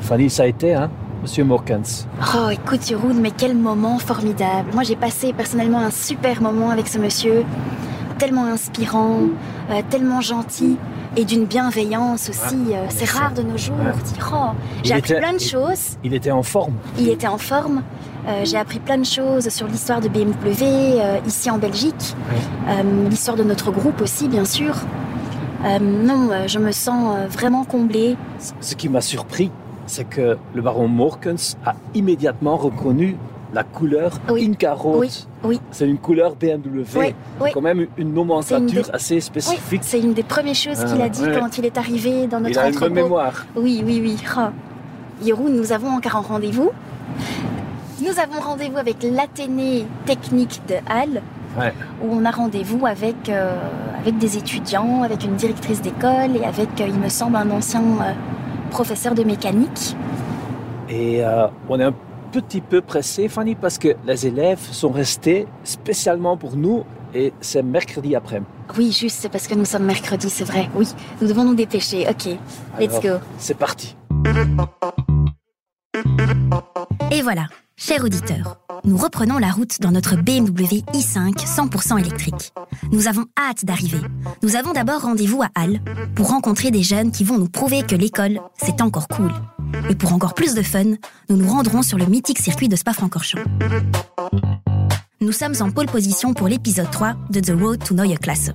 Fanny, ça a été, hein Monsieur Morkens. Oh, écoute, Jeroen, mais quel moment formidable. Moi, j'ai passé personnellement un super moment avec ce monsieur. Tellement inspirant, euh, tellement gentil et d'une bienveillance aussi. euh, c'est rare de nos jours. Oh, j'ai appris était- plein de il- choses. Il était en forme. Il était en forme. Euh, j'ai appris plein de choses sur l'histoire de BMW euh, ici en Belgique, l'histoire de notre groupe aussi, bien sûr. Non, je me sens vraiment comblée. Ce qui m'a surpris, c'est que le baron Morkens a immédiatement reconnu la couleur Oui. Inca Road. Oui, oui. C'est une couleur BMW. Oui, oui. Quand même une une nomenclature des- assez spécifique. c'est une des premières choses Ah, qu'il a dit quand il est arrivé dans notre Il a une mémoire. Oui, oui, oui. Oh. Nous avons encore un rendez-vous. Nous avons rendez-vous avec l'Athénée technique de Halle, Ouais. où on a rendez-vous avec, euh, avec des étudiants, avec une directrice d'école et avec, euh, il me semble, un ancien euh, professeur de mécanique. Et euh, on est un petit peu pressé, Fanny, parce que les élèves sont restés spécialement pour nous et c'est mercredi après. Oui, juste, c'est parce que nous sommes mercredi, c'est vrai. Oui, nous devons nous dépêcher. Ok, let's go. C'est parti. Et voilà, chers auditeurs, nous reprenons la route dans notre BMW i5 100% électrique. Nous avons hâte d'arriver. Nous avons d'abord rendez-vous à Halle pour rencontrer des jeunes qui vont nous prouver que l'école, c'est encore cool. Et pour encore plus de fun, nous nous rendrons sur le mythique circuit de Spa-Francorchamps. Nous sommes en pole position pour l'épisode 3 de The Road to Neue Klasse.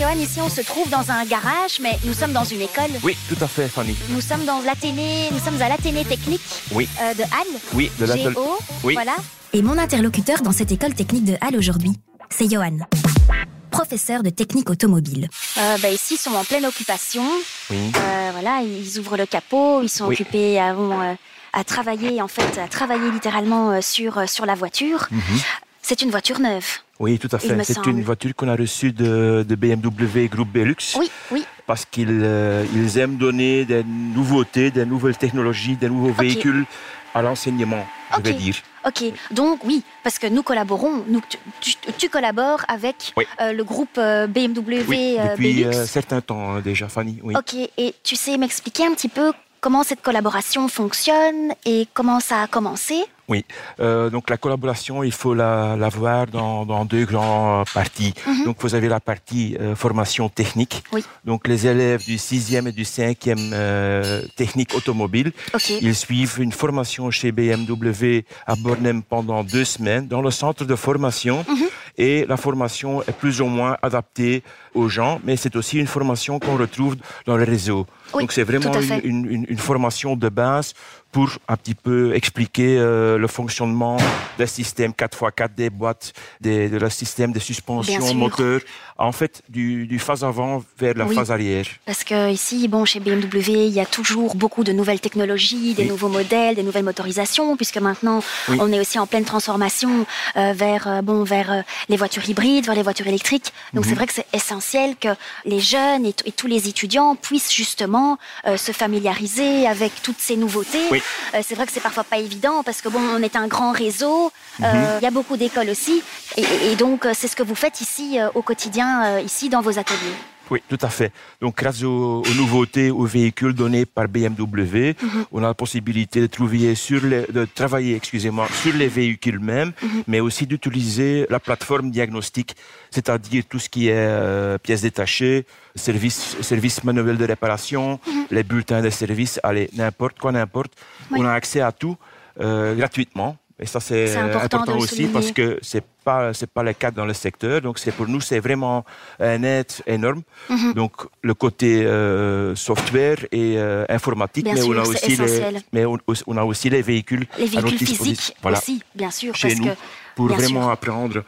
Johan, ici, on se trouve dans un garage, mais nous sommes dans une école. Oui, tout à fait, Fanny. Nous sommes dans l'Athénée, nous sommes à l'Athénée technique Oui. euh, de Halle. Oui, de la Géo, Oui. voilà. Et mon interlocuteur dans cette école technique de Halle aujourd'hui, c'est Johan, professeur de technique automobile. Euh, bah, ici, ils sont en pleine occupation. Oui. Euh, voilà, ils ouvrent le capot, ils sont Oui. occupés à, bon, euh, à travailler, en fait, à travailler littéralement euh, sur, euh, sur la voiture. Mhm. C'est une voiture neuve. Oui, tout à fait. C'est une voiture qu'on a reçue de, de BMW Groupe Belux Oui, oui. parce qu'ils euh, ils aiment donner des nouveautés, des nouvelles technologies, des nouveaux véhicules à l'enseignement, je vais dire. Ok, donc oui, parce que nous collaborons, nous, tu, tu- tu collabores avec Oui. euh, le groupe euh, BMW Oui, euh, depuis Belux. un certain temps hein, déjà, Fanny. Oui. Ok, et tu sais m'expliquer un petit peu comment cette collaboration fonctionne et comment ça a commencé? Euh, donc la collaboration, il faut la, la voir dans, dans deux grands parties. Mhm. Donc vous avez la partie euh, formation technique. Oui. Donc les élèves du sixième et du cinquième euh, technique automobile, ils suivent une formation chez BMW à Bornem pendant deux semaines dans le centre de formation. Mhm. Et la formation est plus ou moins adaptée aux gens, mais c'est aussi une formation qu'on retrouve dans le réseau. Oui, Donc c'est vraiment une, formation de base pour un petit peu expliquer euh, le fonctionnement des systèmes 4x4, des boîtes, des, de le système de suspension, moteur, en fait du, du phase avant vers la Oui. phase arrière. parce que ici, bon, chez BMW, il y a toujours beaucoup de nouvelles technologies, des Oui. nouveaux modèles, des nouvelles motorisations, puisque maintenant, on est aussi en pleine transformation euh, vers, euh, bon, vers les voitures hybrides, vers les voitures électriques. Donc Mhm. c'est vrai que c'est essentiel que les jeunes et, tous les étudiants puissent justement euh, se familiariser avec toutes ces nouveautés. Oui. Euh, c'est vrai que c'est parfois pas évident parce que bon, on est un grand réseau, Mhm. euh, il y a beaucoup d'écoles aussi, et, donc c'est ce que vous faites ici au quotidien, ici dans vos ateliers. Oui, tout à fait. Donc, grâce aux, aux nouveautés, aux véhicules donnés par BMW, Mhm. on a la possibilité de, trouver sur les, de travailler excusez-moi, sur les véhicules mêmes, Mhm. mais aussi d'utiliser la plateforme diagnostique, c'est-à-dire tout ce qui est euh, pièces détachées, services service manuel de réparation, Mhm. les bulletins de service, allez, n'importe quoi, n'importe. Oui. On a accès à tout euh, gratuitement. Et ça, c'est important aussi parce que c'est pas c'est pas le cas dans le secteur. Donc, c'est pour nous, c'est vraiment un aide énorme. Mhm. Donc le côté euh, software et euh, informatique, Bien mais, sûr, on a aussi les, mais on, on a aussi les véhicules, Les véhicules physiques Voilà, aussi, bien sûr, chez parce nous, que pour vraiment sûr. apprendre.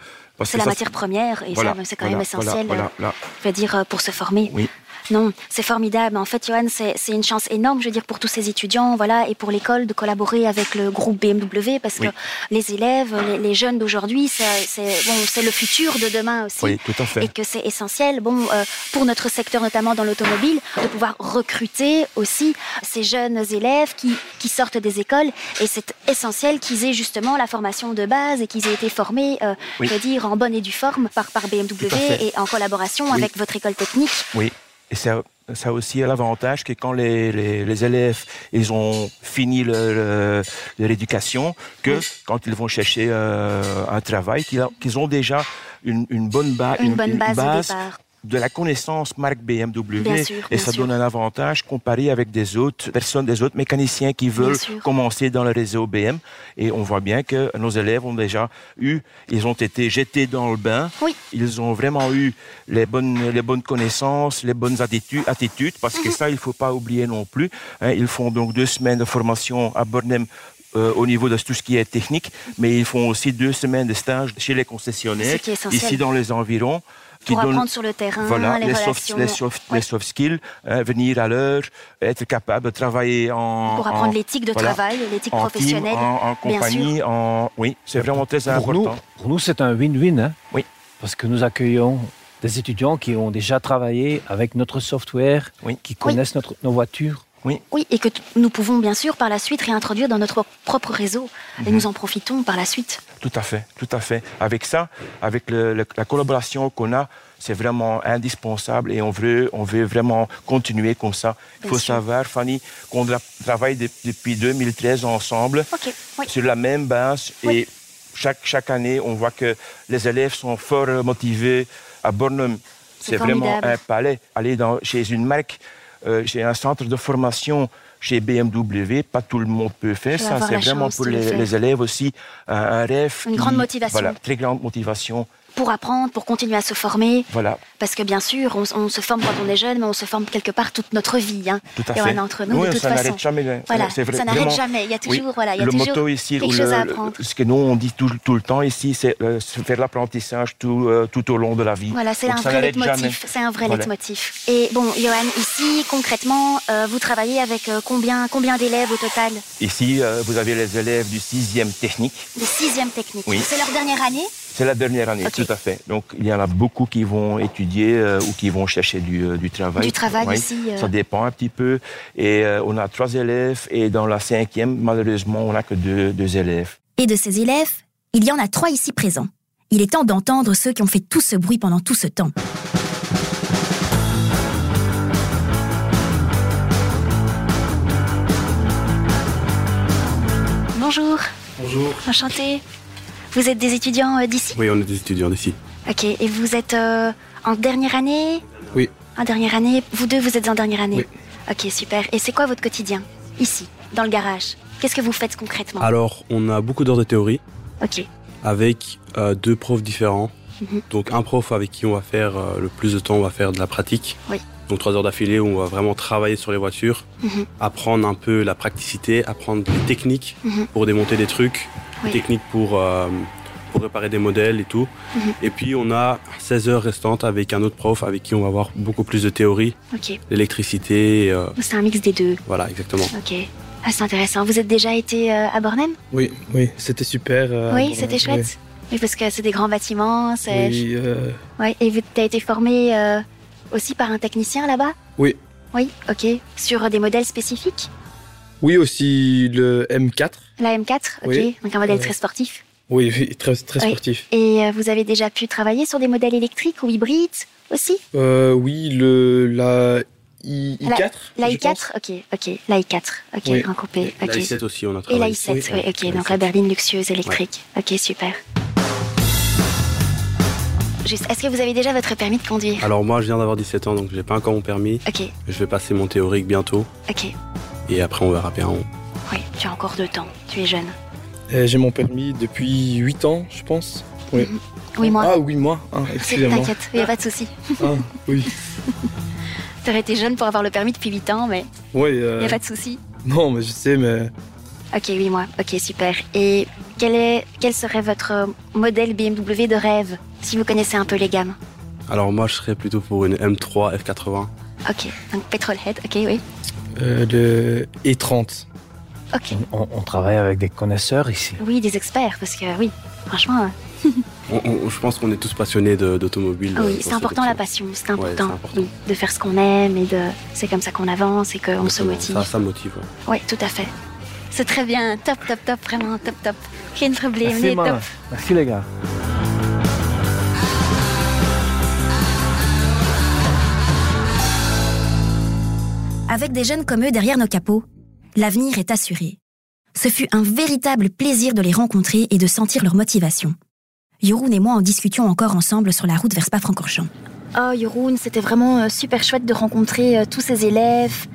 c'est la ça, matière première et voilà, ça, c'est quand voilà, même essentiel, je veux dire, pour se former. Oui. Non, c'est formidable. En fait, Johan, c'est une chance énorme, je veux dire, pour tous ces étudiants, voilà, et pour l'école de collaborer avec le groupe BMW, parce que les élèves, les, jeunes d'aujourd'hui, c'est bon, le futur de demain aussi. Oui, tout à fait. Et que c'est essentiel, bon, euh, pour notre secteur, notamment dans l'automobile, de pouvoir recruter aussi ces jeunes élèves qui, qui sortent des écoles. Et c'est essentiel qu'ils aient justement la formation de base et qu'ils aient été formés, euh, je veux dire, en bonne et due forme par, par BMW et en collaboration avec votre école technique. Oui. Et ça, ça a aussi l'avantage que quand les, les, les, élèves ils ont fini l'éducation, que quand ils vont chercher euh, un travail, qu'ils ont déjà une, une bonne, une, bonne base, base de la connaissance marque BMW et ça donne un avantage comparé avec des autres personnes, des autres mécaniciens qui veulent commencer dans le réseau BM. Et on voit bien que nos élèves ont déjà eu, ils ont été jetés dans le bain. Ils ont vraiment eu les bonnes, les bonnes connaissances, les bonnes attitudes, attitudes parce que mhm. ça, il faut pas oublier non plus. Hein. ils font donc deux semaines de formation à Bornem euh, au niveau de tout ce qui est technique, mais ils font aussi deux semaines de stage chez les concessionnaires, ici dans les environs pour apprendre sur le terrain, voilà, les, les, soft, les, soft, les soft skills, hein, venir à l'heure, être capable de travailler en... Pour apprendre l'éthique de travail, l'éthique professionnelle. en, en, compagnie, en... oui, c'est vraiment très pour important. Nous, pour nous, c'est un win-win. Hein, oui. Parce que nous accueillons des étudiants qui ont déjà travaillé avec notre software, oui. qui connaissent notre, nos voitures. Oui. oui, et que nous pouvons bien sûr par la suite réintroduire dans notre propre réseau. Et mhm. nous en profitons par la suite. Tout à fait, tout à fait. Avec ça, avec le, la collaboration qu'on a, c'est vraiment indispensable et on veut, on veut vraiment continuer comme ça. Il faut savoir, Fanny, qu'on travaille depuis 2013 ensemble sur la même base et chaque, chaque année, on voit que les élèves sont fort motivés. À Bornholm, c'est vraiment un palais. Aller dans, chez une marque euh, j'ai un centre de formation chez BMW, pas tout le monde peut faire ça. C'est vraiment pour les, élèves aussi un, rêve. Une grande motivation. Voilà, très grande motivation pour apprendre, pour continuer à se former. Voilà. Parce que bien sûr, on, se forme quand on est jeune, mais on se forme quelque part toute notre vie. Hein. Tout à fait. entre nous, de toute ça n'arrête jamais. Voilà, ça n'arrête jamais. Il y a toujours, voilà, il y a le toujours motto ici, quelque chose à apprendre. Ce que nous on dit tout, tout le temps ici, c'est euh, faire l'apprentissage tout, euh, tout au long de la vie. Voilà, c'est un, vrai leitmotiv. C'est un vrai leitmotiv. Et bon, Johan, ici concrètement, euh, vous travaillez avec combien, combien d'élèves au total? Ici, vous avez les élèves du sixième technique. Du sixième technique. Oui. C'est leur dernière année? C'est la dernière année, tout à fait. Donc il y en a beaucoup qui vont étudier euh, ou qui vont chercher du, euh, du travail. Du travail ici. Euh. Ça dépend un petit peu. Et on a trois élèves et dans la cinquième, malheureusement, on n'a que deux, deux élèves. Et de ces élèves, il y en a trois ici présents. Il est temps d'entendre ceux qui ont fait tout ce bruit pendant tout ce temps. Bonjour. Bonjour. Enchanté. Vous êtes des étudiants euh, d'ici Oui, on est des étudiants d'ici. Ok, et vous êtes euh, en dernière année Oui. En dernière année Vous deux, vous êtes en dernière année Oui. Ok, super. Et c'est quoi votre quotidien Ici, dans le garage? Qu'est-ce que vous faites concrètement? Alors, on a beaucoup d'heures de théorie. Ok. Avec euh, deux profs différents. Mhm. Donc, un prof avec qui on va faire le plus de temps, on va faire de la pratique. Oui. Donc, trois heures d'affilée où on va vraiment travailler sur les voitures, Mhm. apprendre un peu la praticité, apprendre les techniques Mhm. pour démonter des trucs, Oui. techniques pour, euh, pour réparer des modèles et tout. Mhm. Et puis, on a 16 heures restantes avec un autre prof avec qui on va avoir beaucoup plus de théorie, l'électricité. euh, C'est un mix des deux. voilà, exactement. Ok. Ah, c'est intéressant. Vous êtes déjà été euh, à Bornem Oui, oui, c'était super. euh, Oui, c'était chouette. Oui, parce que c'est des grands bâtiments. Oui, euh, Ouais. Et tu as été formé euh, aussi par un technicien là-bas oui. Oui, ok. Sur des modèles spécifiques oui, aussi le M4. La M4, ok. Oui. Donc un modèle Euh, très sportif. Oui, oui, très, très Oui. sportif. Et euh, vous avez déjà pu travailler sur des modèles électriques ou hybrides aussi Euh, oui, le, la I, I4. La je pense. i4 Ok, ok. La i4, ok, Oui. grand coupé. La Ok. i7 aussi, on a Et travaillé. la i7, Oui, oui, ok. la Donc i7. la berline luxueuse électrique. Ok, super. Juste, est-ce que vous avez déjà votre permis de conduire Alors moi, je viens d'avoir 17 ans, donc j'ai pas encore mon permis. Ok, Je vais passer mon théorique bientôt. ok. Et après, on verra bien. On- Oui, tu as encore deux temps. Tu es jeune. Euh, J'ai mon permis depuis 8 ans, je pense. Oui. Oui, moi. Ah oui, moi. Ah, C'est- Excusez-moi. T'inquiète, il n'y a pas de souci. Ah, oui. T'aurais été jeune pour avoir le permis depuis 8 ans, mais Oui, il euh, n'y a pas de souci. non, mais je sais, mais Ok, oui, moi. Ok, super. Et quel, est, quel serait votre modèle BMW de rêve, si vous connaissez un peu les gammes? Alors moi, je serais plutôt pour une M3 F80. Ok, donc Petrolhead, ok, oui. Euh, le E30. Ok, On, on travaille avec des connaisseurs ici. oui, des experts, parce que oui, franchement, euh, On- on- je pense qu'on est tous passionnés d'automobile. euh, oui, dans c'est ce important la passion, c'est important, c'est important. oui, de faire ce qu'on aime et de, c'est comme ça qu'on avance et qu'on se motive. Ça, ça motive. ouais. Oui, tout à fait. C'est très bien, top, top, top, vraiment top, top. Geen probleem, Merci, nee, top. Merci les gars. Avec des jeunes comme eux derrière nos capots, l'avenir est assuré. Ce fut un véritable plaisir de les rencontrer et de sentir leur motivation. Jeroen et moi en discutions encore ensemble sur la route vers Spa-Francorchamps. Oh, Jeroen, c'était vraiment euh, super chouette de rencontrer euh, tous ces élèves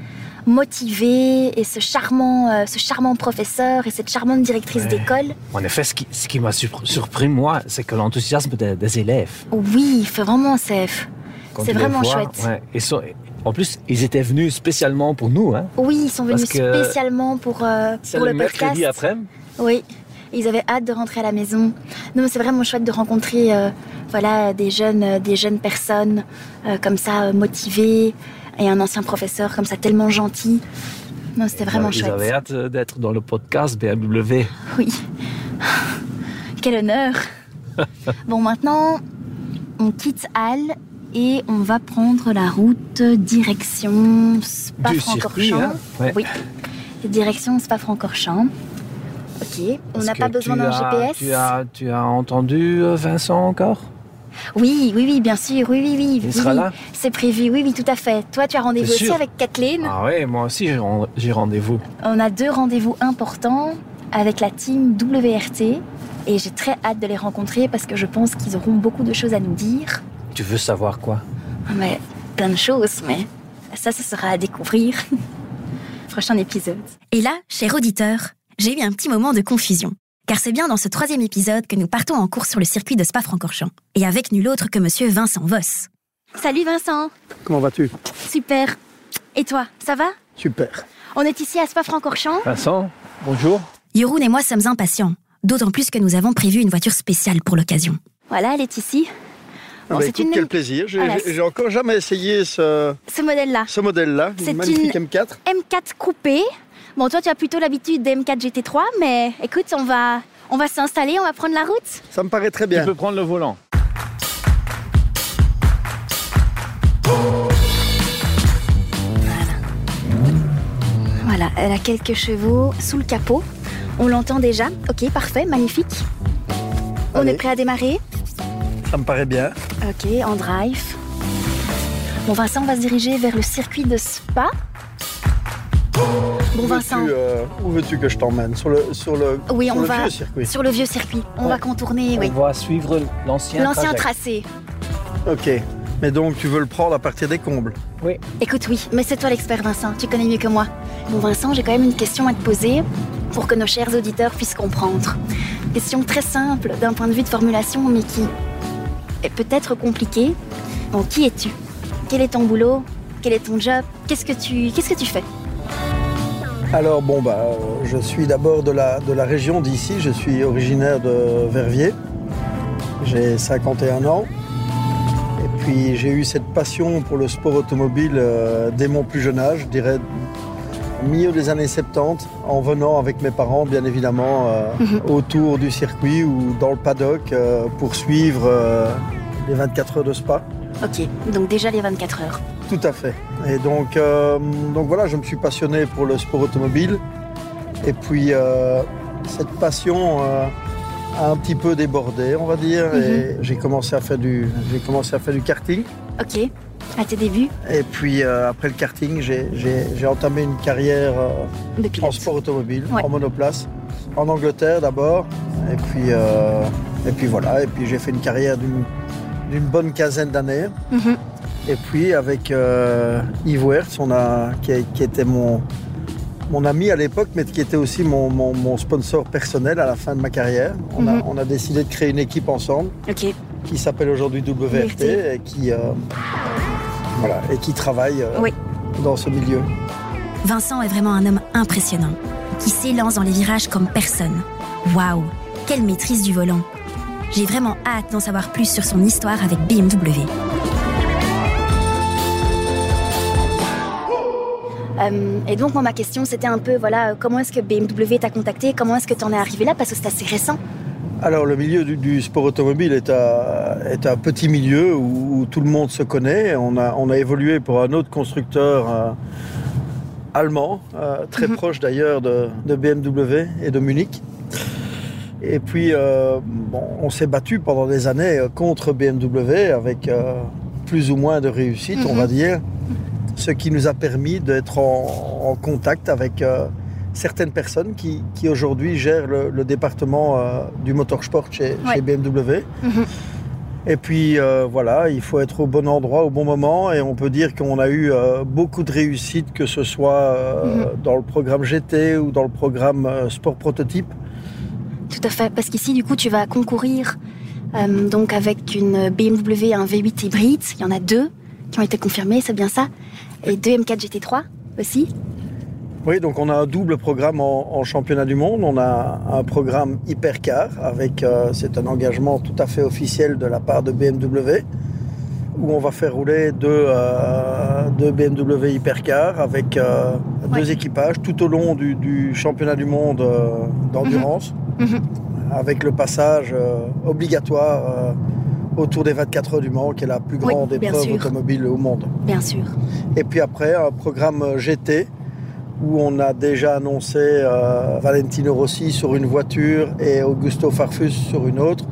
motivés et ce charmant, euh, ce charmant professeur et cette charmante directrice Ouais. d'école. En effet, ce qui, ce qui m'a surpr- surpris, moi, c'est que l'enthousiasme des, des élèves. Oui, vraiment, c'est... vraiment vois, chouette. ouais, ils sont- en plus, ils étaient venus spécialement pour nous. Hein. Oui, ils sont venus spécialement pour, euh, pour le le, mercredi podcast. après. Oui, ils avaient hâte de rentrer à la maison. Non, mais c'est vraiment chouette de rencontrer euh, voilà, des, jeunes, des jeunes personnes euh, comme ça, motivées, et un ancien professeur comme ça, tellement gentil. Non, c'était vraiment chouette. avaient hâte d'être dans le podcast BMW. Oui. Quel honneur. bon, maintenant, on quitte Halle et on va prendre la route direction. Spa-Francorchamps. Hein. Ouais. Oui, direction Spa-Francorchamps. Ok, on n'a pas besoin d'un GPS. Tu as, tu as entendu euh, Vincent encore? Oui, oui, oui, bien sûr, oui, oui, oui. Il oui, sera oui. là C'est prévu, oui, oui, tout à fait. Toi, tu as rendez-vous aussi avec Kathleen. Ah oui, moi aussi j'ai rendez-vous. On a deux rendez-vous importants avec la team WRT et j'ai très hâte de les rencontrer parce que je pense qu'ils auront beaucoup de choses à nous dire. Tu veux savoir quoi? Mais plein de choses, mais ça, ce sera à découvrir. Prochain épisode. Et là, cher auditeur, j'ai eu un petit moment de confusion. Car c'est bien dans ce troisième épisode que nous partons en course sur le circuit de Spa-Francorchamps. Et avec nul autre que monsieur Vincent Voss. Salut Vincent, Comment vas-tu? Super. Et toi, ça va? Super. On est ici à Spa-Francorchamps. Vincent, bonjour. Jeroen et moi sommes impatients. D'autant plus que nous avons prévu une voiture spéciale pour l'occasion. Voilà, elle est ici. Ah Bon, bah écoute, une- quel plaisir. J'ai Voilà, j'ai- encore jamais essayé ce, Ce modèle-là. ce modèle-là, C'est une magnifique une- M4. M4 coupé. Bon, toi, tu as plutôt l'habitude des M4 GT3, mais écoute, on va, on va s'installer, on va prendre la route. Ça me paraît très Tu bien. peux prendre le volant. Voilà, elle a quelques chevaux sous le capot. On l'entend déjà. Ok, parfait, magnifique. On Allez. est prêt à démarrer? Ça me paraît bien. Ok, en drive. Bon, Vincent, on va se diriger vers le circuit de Spa. Bon, Où Vincent, veux-tu, euh, où veux-tu que je t'emmène? Sur le, sur le, Oui, sur on le va- vieux circuit. sur le vieux circuit, on Ouais. va contourner, oui. On va suivre l'ancien L'ancien trajet. tracé. Ok. Mais donc, tu veux le prendre à partir des combles? Écoute, oui, mais c'est toi l'expert, Vincent. Tu connais mieux que moi. Bon, Vincent, j'ai quand même une question à te poser pour que nos chers auditeurs puissent comprendre. Question très simple d'un point de vue de formulation, mais qui est peut-être compliquée. Bon, qui es-tu? Quel est ton boulot? Quel est ton job? Qu'est-ce que tu, qu'est-ce que tu fais? Alors, bon, bah, euh, je suis d'abord de la, de la région d'ici. Je suis originaire de Verviers. J'ai 51 ans. Et puis, j'ai eu cette passion pour le sport automobile euh, dès mon plus jeune âge, je dirais au milieu des années 70, en venant avec mes parents, bien évidemment, euh, Mhm. autour du circuit ou dans le paddock euh, pour suivre les 24 heures de Spa. Ok, donc déjà les 24 heures. Tout à fait. Et donc, euh, donc voilà, je me suis passionné pour le sport automobile. Et puis, euh, cette passion euh, a un petit peu débordé, on va dire. Et j'ai commencé à faire du, j'ai commencé à faire du karting. Ok, à tes débuts Et puis, après le karting, j'ai, j'ai- j'ai entamé une carrière en sport automobile, Ouais. en monoplace, en Angleterre d'abord. Et puis, et puis voilà. Et puis, j'ai fait une carrière d'une, d'une bonne quinzaine d'années. Mhm. Et puis avec euh, Yves Wertz, on a, qui, qui était mon, mon ami à l'époque, mais qui était aussi mon, mon- mon sponsor personnel à la fin de ma carrière. On, a, Mhm. on a décidé de créer une équipe ensemble qui s'appelle aujourd'hui WRT WRT. et qui, euh, voilà, et qui travaille euh, Oui. dans ce milieu. Vincent est vraiment un homme impressionnant, qui s'élance dans les virages comme personne. Waouh, quelle maîtrise du volant. J'ai vraiment hâte d'en savoir plus sur son histoire avec BMW. Euh, et donc, moi, ma question, c'était un peu, voilà, comment est-ce que BMW t'a contacté? Comment est-ce que tu en es arrivé là? Parce que c'est assez récent. Alors, le milieu du, sport automobile est, un petit milieu où, tout le monde se connaît. On a, on a évolué pour un autre constructeur euh, allemand, euh, très mhm. proche d'ailleurs de, BMW et de Munich. Et puis, on s'est battu pendant des années contre BMW avec plus ou moins de réussite, on va mhm. dire ce qui nous a permis d'être en, contact avec euh, certaines personnes qui, aujourd'hui gèrent le, département euh, du motorsport chez, chez BMW. Mhm. Et puis euh, voilà, il faut être au bon endroit au bon moment et on peut dire qu'on a eu beaucoup de réussite, que ce soit mhm. dans le programme GT ou dans le programme Sport Prototype. Tout à fait, parce qu'ici du coup tu vas concourir donc avec une BMW, un V8 hybride, il y en a deux qui ont été confirmés, c'est bien ça? Et deux M4 GT3 aussi. Oui, donc on a un double programme en, championnat du monde. On a un programme hypercar avec, euh, c'est un engagement tout à fait officiel de la part de BMW, où on va faire rouler deux, euh, BMW hypercar avec euh, deux équipages tout au long du, championnat du monde d'endurance, mhm. Mhm. avec le passage obligatoire autour des 24 heures du Mans, qui est la plus grande épreuve automobile au monde. Bien sûr. Et puis après, un programme GT, où on a déjà annoncé euh, Valentino Rossi sur une voiture et Augusto Farfus sur une autre.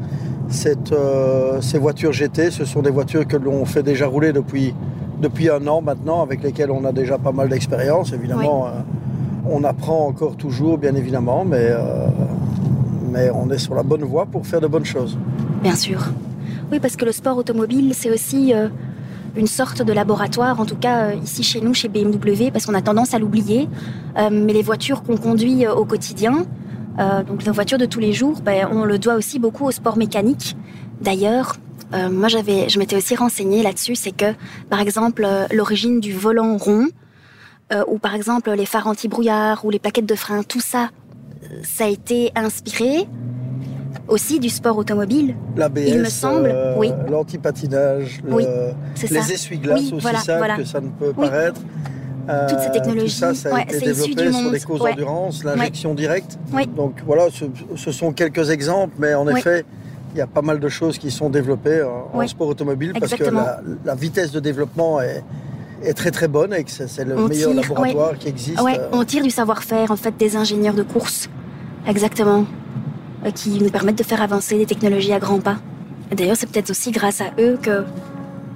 Euh, ces voitures GT, ce sont des voitures que l'on fait déjà rouler depuis, depuis un an maintenant, avec lesquelles on a déjà pas mal d'expérience. Évidemment, euh, on apprend encore toujours, bien évidemment, mais, mais on est sur la bonne voie pour faire de bonnes choses. Bien sûr. Oui, parce que le sport automobile, c'est aussi euh, une sorte de laboratoire, en tout cas euh, ici chez nous, chez BMW, parce qu'on a tendance à l'oublier. Euh, mais les voitures qu'on conduit au quotidien, donc nos voitures de tous les jours, ben, on le doit aussi beaucoup au sport mécanique. D'ailleurs, moi j'avais, je m'étais aussi renseignée là-dessus, c'est que par exemple l'origine du volant rond, ou par exemple les phares anti-brouillard ou les plaquettes de frein, tout ça, ça a été inspiré aussi du sport automobile. Il me semble, euh, oui. l'antipatinage, les essuie-glaces aussi ça, que ça ne peut paraître. Euh, Toutes ces technologies, tout ça, ça a été développé sur des causes d'endurance, l'injection directe. Donc voilà, ce, sont quelques exemples, mais en effet, il y a pas mal de choses qui sont développées en, sport automobile parce que la, vitesse de développement est, est très très bonne et que c'est le meilleur laboratoire qui existe. Euh. On tire du savoir-faire en fait des ingénieurs de course. Exactement. Euh, qui nous permettent de faire avancer les technologies à grands pas. D'ailleurs, c'est peut-être aussi grâce à eux que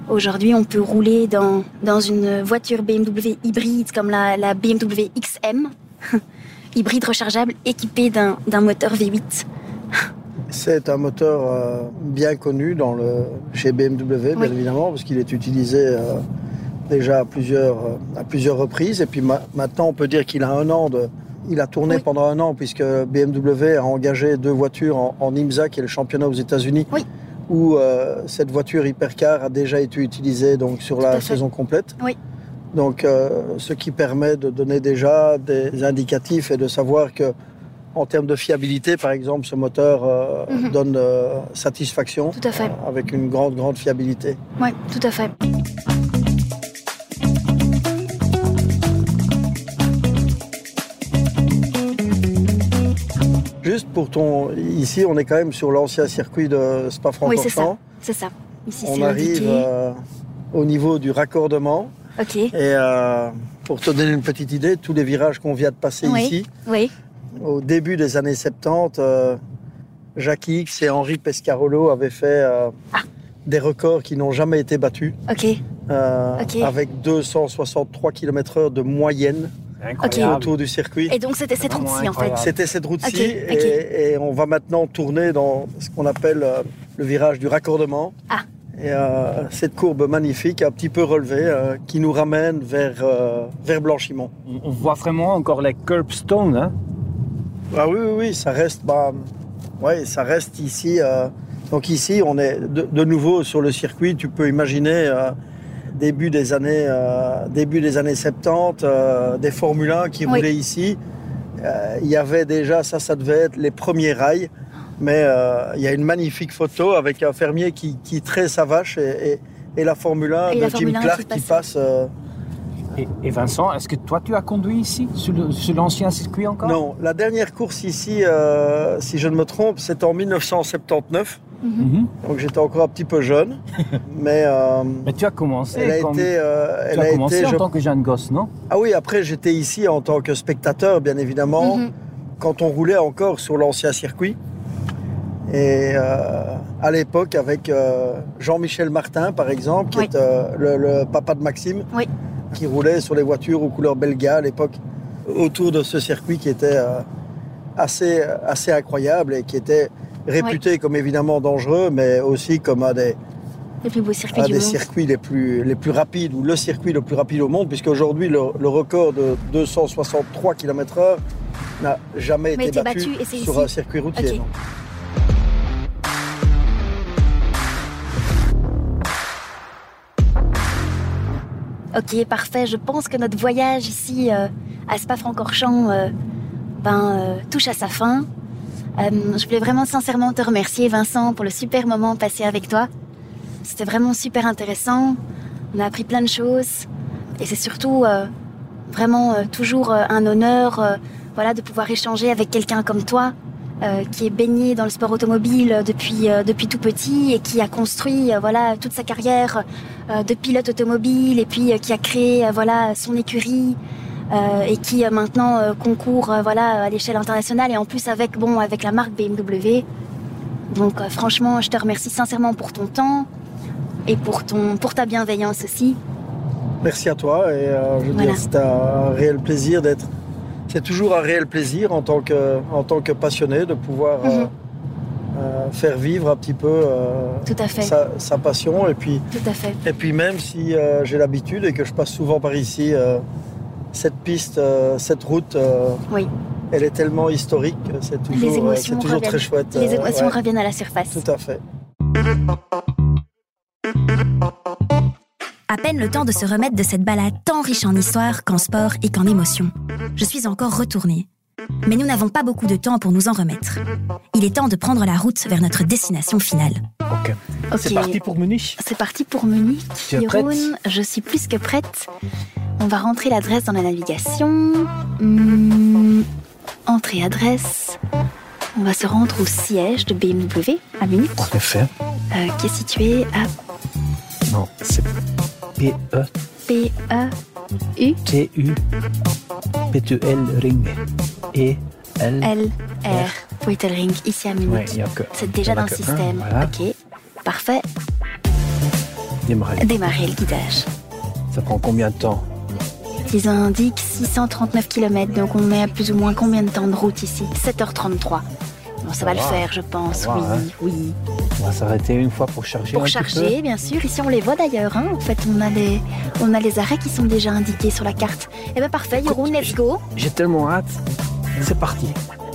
aujourd'hui on peut rouler dans, dans une voiture BMW hybride comme la, la BMW XM, hybride rechargeable équipée d'un moteur V8. C'est un moteur euh, bien connu dans le, chez BMW, bien évidemment, parce qu'il est utilisé euh, déjà à plusieurs, à plusieurs reprises. Et puis maintenant, on peut dire qu'il a un an de, il a tourné pendant un an puisque BMW a engagé deux voitures en, IMSA, qui est le championnat aux États-Unis, où euh, cette voiture hypercar a déjà été utilisée donc sur la saison complète. Oui. Donc, euh, ce qui permet de donner déjà des indicatifs et de savoir que, en termes de fiabilité, par exemple, ce moteur euh, mhm. donne satisfaction. Tout à fait. avec une grande, grande fiabilité. Oui, tout à fait. Pour ton. Ici, on est quand même sur l'ancien circuit de Spa-Francorchamps. Oui, c'est ça. C'est ça. Ici, on arrive euh, au niveau du raccordement. Ok. Et euh, pour te donner une petite idée, tous les virages qu'on vient de passer ici, oui. au début des années 70, euh, Jacques X et Henri Pescarolo avaient fait ah. des records qui n'ont jamais été battus. Ok. Avec 263 km/h de moyenne autour du circuit. Et donc c'était cette route-ci en fait C'était cette route-ci et, on va maintenant tourner dans ce qu'on appelle euh, le virage du raccordement. Ah. Et euh, cette courbe magnifique, un petit peu relevée, euh, qui nous ramène vers, vers Blanchimont. On voit vraiment encore les curbstones. Hein ah oui, oui, oui, ça reste, bah, ouais, ça reste ici. donc ici, on est de, de, nouveau sur le circuit. Tu peux imaginer début des années, euh, début des années 70, euh, des Formule 1 qui roulaient ici. Euh, il y avait déjà, ça, ça devait être les premiers rails. Mais il y a une magnifique photo avec un fermier qui, qui traite sa vache et, la Formule 1 de Jim Clark qui passe Et, Vincent, est-ce que toi tu as conduit ici, sur l'ancien circuit encore? Non, la dernière course ici, euh, si je ne me trompe, c'est en 1979. Mhm. Donc j'étais encore un petit peu jeune. mais, euh, mais tu as commencé, elle a été, euh, tu as commencé en tant que jeune gosse, non? Ah oui, après j'étais ici en tant que spectateur, bien évidemment, mhm. quand on roulait encore sur l'ancien circuit. Et à l'époque, avec Jean-Michel Martin, par exemple, qui est le, le, papa de Maxime. Oui qui roulait sur les voitures aux couleurs belga à l'époque autour de ce circuit qui était euh, assez, assez incroyable et qui était réputé comme évidemment dangereux, mais aussi comme un des, les plus beaux circuits, des circuits les plus, les plus rapides, ou le circuit le plus rapide au monde, puisque aujourd'hui le, record de 263 km/h n'a jamais été, battu, sur un circuit routier. Ok, parfait. Je pense que notre voyage ici euh, à Spa-Francorchamps euh, ben, euh, touche à sa fin. je voulais vraiment sincèrement te remercier, Vincent, pour le super moment passé avec toi. C'était vraiment super intéressant. On a appris plein de choses. Et c'est surtout vraiment toujours un honneur voilà, de pouvoir échanger avec quelqu'un comme toi, euh, qui est baigné dans le sport automobile depuis euh, depuis tout petit et qui a construit euh, voilà toute sa carrière de pilote automobile et puis qui a créé voilà son écurie et qui maintenant concourt voilà à l'échelle internationale et en plus avec bon avec la marque BMW. Donc franchement, je te remercie sincèrement pour ton temps et pour ton pour ta bienveillance aussi. Merci à toi et je veux dire c'est un réel plaisir d'être c'est toujours un réel plaisir en tant que, en tant que passionné de pouvoir euh, mhm. euh, faire vivre un petit peu euh, Sa, passion. Et puis, Tout à fait. Et puis même si j'ai l'habitude et que je passe souvent par ici, cette piste, cette route, oui. elle est tellement historique que c'est toujours, toujours très chouette. Les émotions reviennent à la surface. Tout à fait. À peine le temps de se remettre de cette balade tant riche en histoire qu'en sport et qu'en émotions. Je suis encore retournée. Mais nous n'avons pas beaucoup de temps pour nous en remettre. Il est temps de prendre la route vers notre destination finale. Ok. C'est parti pour Munich C'est parti pour Munich. Tu es prête je suis plus que prête. On va rentrer l'adresse dans la navigation. Hmm, entrée adresse. On va se rendre au siège de BMW à Munich. En effet. Euh, qui est situé à... Non, c'est P-E. P-E-U. T-U. P-T-L Ring. E. L. L. R. Ring, ici à Munich. C'est déjà dans le système. Ok. Parfait. Démarrer. Démarrer le guidage. Ça prend combien de temps? Ils indiquent 639 km, donc on met à plus ou moins combien de temps de route ici? 7h33 ça va le faire, je pense. oui, hein. oui. On va s'arrêter une fois pour charger. Pour charger, bien sûr. Ici, on les voit d'ailleurs. Hein. En fait, on a, les, on a les arrêts qui sont déjà indiqués sur la carte. Eh bien, parfait, Yoron, let's go. J'ai tellement hâte. C'est parti.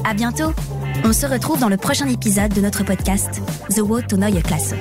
À bientôt. On se retrouve dans le prochain épisode de notre podcast The Road to Neue Klasse.